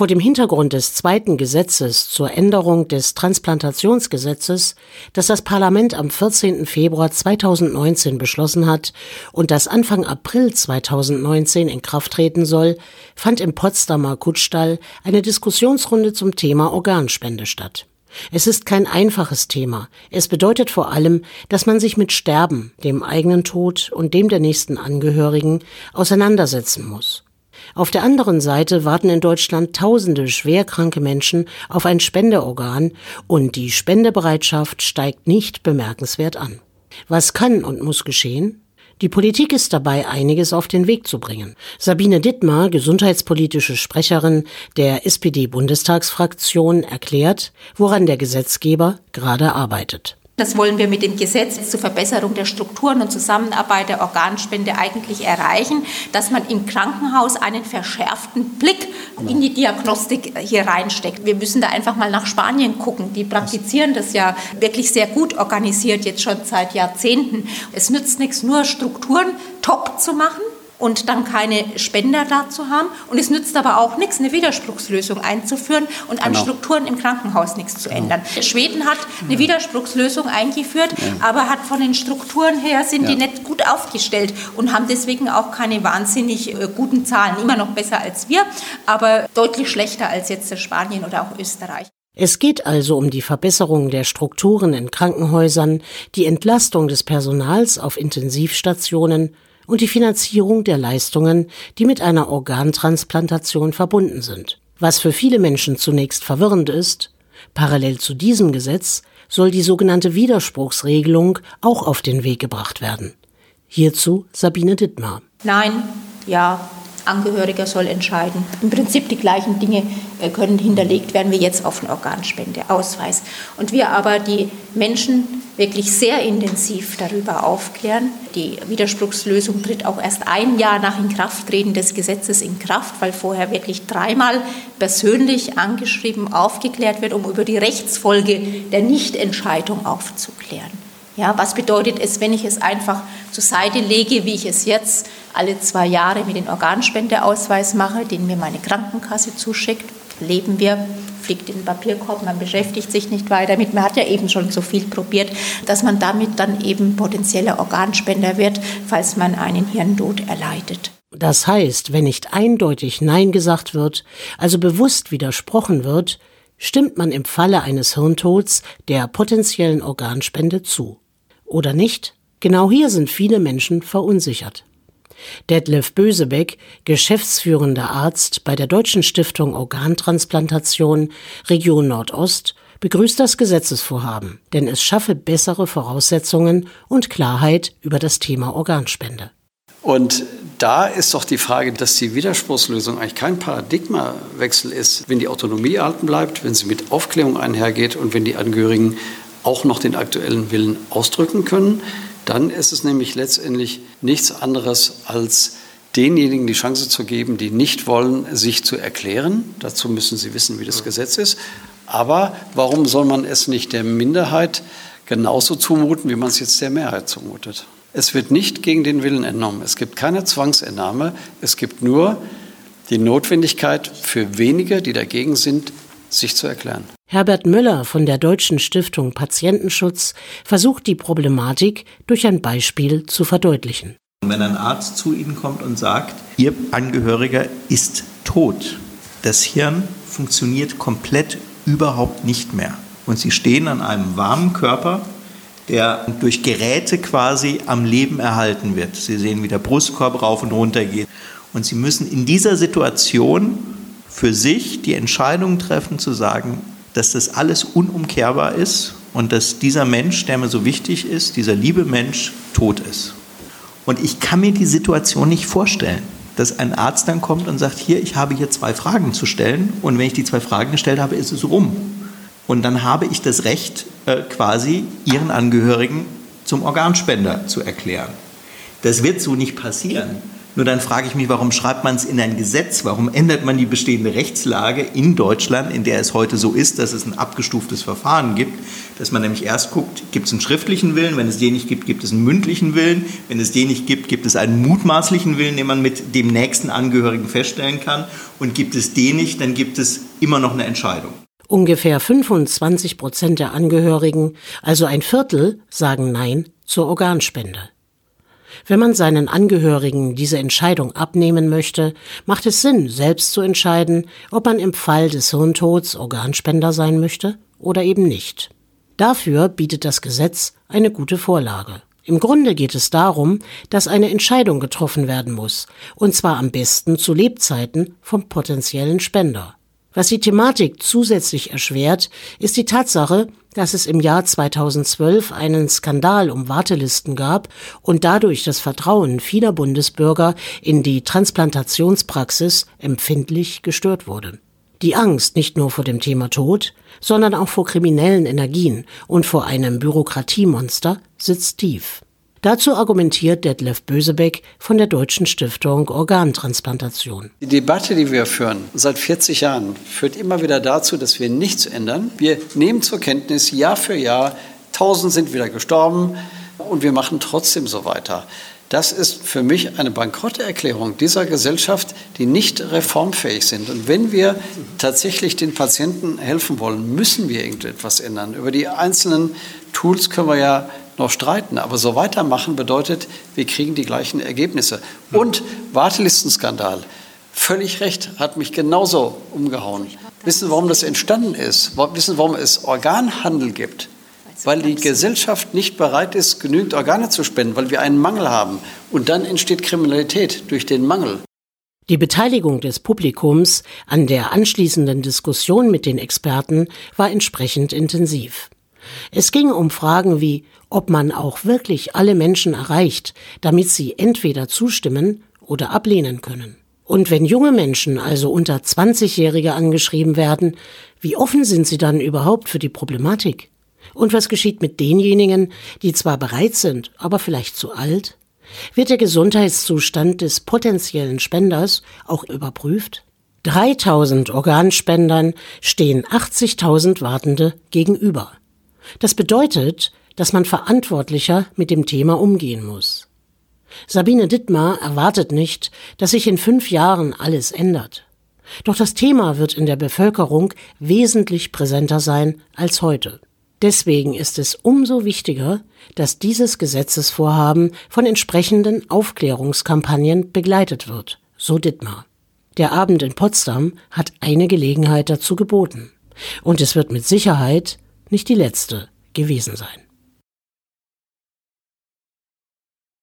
Vor dem Hintergrund des zweiten Gesetzes zur Änderung des Transplantationsgesetzes, das das Parlament am 14. Februar 2019 beschlossen hat und das Anfang April 2019 in Kraft treten soll, fand im Potsdamer Kutschstall eine Diskussionsrunde zum Thema Organspende statt. Es ist kein einfaches Thema. Es bedeutet vor allem, dass man sich mit Sterben, dem eigenen Tod und dem der nächsten Angehörigen auseinandersetzen muss. Auf der anderen Seite warten in Deutschland tausende schwerkranke Menschen auf ein Spendeorgan und die Spendebereitschaft steigt nicht bemerkenswert an. Was kann und muss geschehen? Die Politik ist dabei, einiges auf den Weg zu bringen. Sabine Dittmar, gesundheitspolitische Sprecherin der SPD-Bundestagsfraktion, erklärt, woran der Gesetzgeber gerade arbeitet. Das wollen wir mit dem Gesetz zur Verbesserung der Strukturen und Zusammenarbeit der Organspende eigentlich erreichen, dass man im Krankenhaus einen verschärften Blick in die Diagnostik hier reinsteckt. Wir müssen da einfach mal nach Spanien gucken. Die praktizieren das ja wirklich sehr gut organisiert, jetzt schon seit Jahrzehnten. Es nützt nichts, nur Strukturen top zu machen und dann keine Spender da zu haben. Und es nützt aber auch nichts, eine Widerspruchslösung einzuführen und an genau. Strukturen im Krankenhaus nichts zu genau. ändern. Schweden hat eine Widerspruchslösung eingeführt, ja. aber hat von den Strukturen her sind ja. die nicht gut aufgestellt und haben deswegen auch keine wahnsinnig äh, guten Zahlen. Immer noch besser als wir, aber deutlich schlechter als jetzt Spanien oder auch Österreich. Es geht also um die Verbesserung der Strukturen in Krankenhäusern, die Entlastung des Personals auf Intensivstationen und die Finanzierung der Leistungen, die mit einer Organtransplantation verbunden sind. Was für viele Menschen zunächst verwirrend ist, parallel zu diesem Gesetz soll die sogenannte Widerspruchsregelung auch auf den Weg gebracht werden. Hierzu Sabine Dittmar. Nein, ja, Angehöriger soll entscheiden. Im Prinzip die gleichen Dinge äh, können hinterlegt werden wie jetzt auf den Organspendeausweis. Und wir aber die Menschen wirklich sehr intensiv darüber aufklären. Die Widerspruchslösung tritt auch erst ein Jahr nach Inkrafttreten des Gesetzes in Kraft, weil vorher wirklich dreimal persönlich angeschrieben aufgeklärt wird, um über die Rechtsfolge der Nichtentscheidung aufzuklären. Ja, was bedeutet es, wenn ich es einfach zur Seite lege, wie ich es jetzt alle zwei Jahre mit dem Organspendeausweis mache, den mir meine Krankenkasse zuschickt? Leben wir, fliegt in den Papierkorb, man beschäftigt sich nicht weiter damit. Man hat ja eben schon so viel probiert, dass man damit dann eben potenzieller Organspender wird, falls man einen Hirntod erleidet. Das heißt, wenn nicht eindeutig Nein gesagt wird, also bewusst widersprochen wird, stimmt man im Falle eines Hirntods der potenziellen Organspende zu. Oder nicht? Genau hier sind viele Menschen verunsichert. Detlef Bösebeck, geschäftsführender Arzt bei der Deutschen Stiftung Organtransplantation Region Nordost, begrüßt das Gesetzesvorhaben, denn es schaffe bessere Voraussetzungen und Klarheit über das Thema Organspende. Und da ist doch die Frage, dass die Widerspruchslösung eigentlich kein Paradigmawechsel ist, wenn die Autonomie erhalten bleibt, wenn sie mit Aufklärung einhergeht und wenn die Angehörigen auch noch den aktuellen Willen ausdrücken können. Dann ist es nämlich letztendlich nichts anderes als denjenigen die Chance zu geben, die nicht wollen, sich zu erklären. Dazu müssen sie wissen, wie das Gesetz ist. Aber warum soll man es nicht der Minderheit genauso zumuten, wie man es jetzt der Mehrheit zumutet? Es wird nicht gegen den Willen entnommen. Es gibt keine Zwangsentnahme. Es gibt nur die Notwendigkeit für wenige, die dagegen sind, sich zu erklären. Herbert Müller von der Deutschen Stiftung Patientenschutz versucht die Problematik durch ein Beispiel zu verdeutlichen. Wenn ein Arzt zu Ihnen kommt und sagt, Ihr Angehöriger ist tot, das Hirn funktioniert komplett überhaupt nicht mehr und Sie stehen an einem warmen Körper, der durch Geräte quasi am Leben erhalten wird. Sie sehen, wie der Brustkorb rauf und runter geht. Und Sie müssen in dieser Situation für sich die Entscheidung treffen zu sagen, dass das alles unumkehrbar ist und dass dieser Mensch, der mir so wichtig ist, dieser liebe Mensch, tot ist. Und ich kann mir die Situation nicht vorstellen, dass ein Arzt dann kommt und sagt, hier, ich habe hier zwei Fragen zu stellen und wenn ich die zwei Fragen gestellt habe, ist es rum. Und dann habe ich das Recht, äh, quasi Ihren Angehörigen zum Organspender zu erklären. Das wird so nicht passieren Nur dann frage ich mich, warum schreibt man es in ein Gesetz? Warum ändert man die bestehende Rechtslage in Deutschland, in der es heute so ist, dass es ein abgestuftes Verfahren gibt, dass man nämlich erst guckt, gibt es einen schriftlichen Willen, wenn es den nicht gibt, gibt es einen mündlichen Willen, wenn es den nicht gibt, gibt es einen mutmaßlichen Willen, den man mit dem nächsten Angehörigen feststellen kann und gibt es den nicht, dann gibt es immer noch eine Entscheidung. Ungefähr 25 Prozent der Angehörigen, also ein Viertel, sagen Nein zur Organspende. Wenn man seinen Angehörigen diese Entscheidung abnehmen möchte, macht es Sinn, selbst zu entscheiden, ob man im Fall des Hirntods Organspender sein möchte oder eben nicht. Dafür bietet das Gesetz eine gute Vorlage. Im Grunde geht es darum, dass eine Entscheidung getroffen werden muss, und zwar am besten zu Lebzeiten vom potenziellen Spender. Was die Thematik zusätzlich erschwert, ist die Tatsache, dass es im Jahr 2012 einen Skandal um Wartelisten gab und dadurch das Vertrauen vieler Bundesbürger in die Transplantationspraxis empfindlich gestört wurde. Die Angst nicht nur vor dem Thema Tod, sondern auch vor kriminellen Energien und vor einem Bürokratiemonster sitzt tief. Dazu argumentiert Detlef Bösebeck von der Deutschen Stiftung Organtransplantation. Die Debatte, die wir führen seit 40 Jahren, führt immer wieder dazu, dass wir nichts ändern. Wir nehmen zur Kenntnis Jahr für Jahr, tausend sind wieder gestorben und wir machen trotzdem so weiter. Das ist für mich eine Bankrotterklärung dieser Gesellschaft, die nicht reformfähig sind. Und wenn wir tatsächlich den Patienten helfen wollen, müssen wir irgendetwas ändern. Über die einzelnen Tools können wir ja noch streiten. Aber so weitermachen bedeutet, wir kriegen die gleichen Ergebnisse. Und Wartelistenskandal. Völlig recht, hat mich genauso umgehauen. Wissen warum das entstanden ist? Wissen warum es Organhandel gibt? Weil die Gesellschaft nicht bereit ist, genügend Organe zu spenden, weil wir einen Mangel haben. Und dann entsteht Kriminalität durch den Mangel. Die Beteiligung des Publikums an der anschließenden Diskussion mit den Experten war entsprechend intensiv. Es ging um Fragen wie, ob man auch wirklich alle Menschen erreicht, damit sie entweder zustimmen oder ablehnen können. Und wenn junge Menschen, also unter 20-Jährige angeschrieben werden, wie offen sind sie dann überhaupt für die Problematik? Und was geschieht mit denjenigen, die zwar bereit sind, aber vielleicht zu alt? Wird der Gesundheitszustand des potenziellen Spenders auch überprüft? 3000 Organspendern stehen 80.000 Wartende gegenüber. Das bedeutet, dass man verantwortlicher mit dem Thema umgehen muss. Sabine Dittmar erwartet nicht, dass sich in fünf Jahren alles ändert. Doch das Thema wird in der Bevölkerung wesentlich präsenter sein als heute. Deswegen ist es umso wichtiger, dass dieses Gesetzesvorhaben von entsprechenden Aufklärungskampagnen begleitet wird, so Dittmar. Der Abend in Potsdam hat eine Gelegenheit dazu geboten. Und es wird mit Sicherheit nicht die letzte gewesen sein.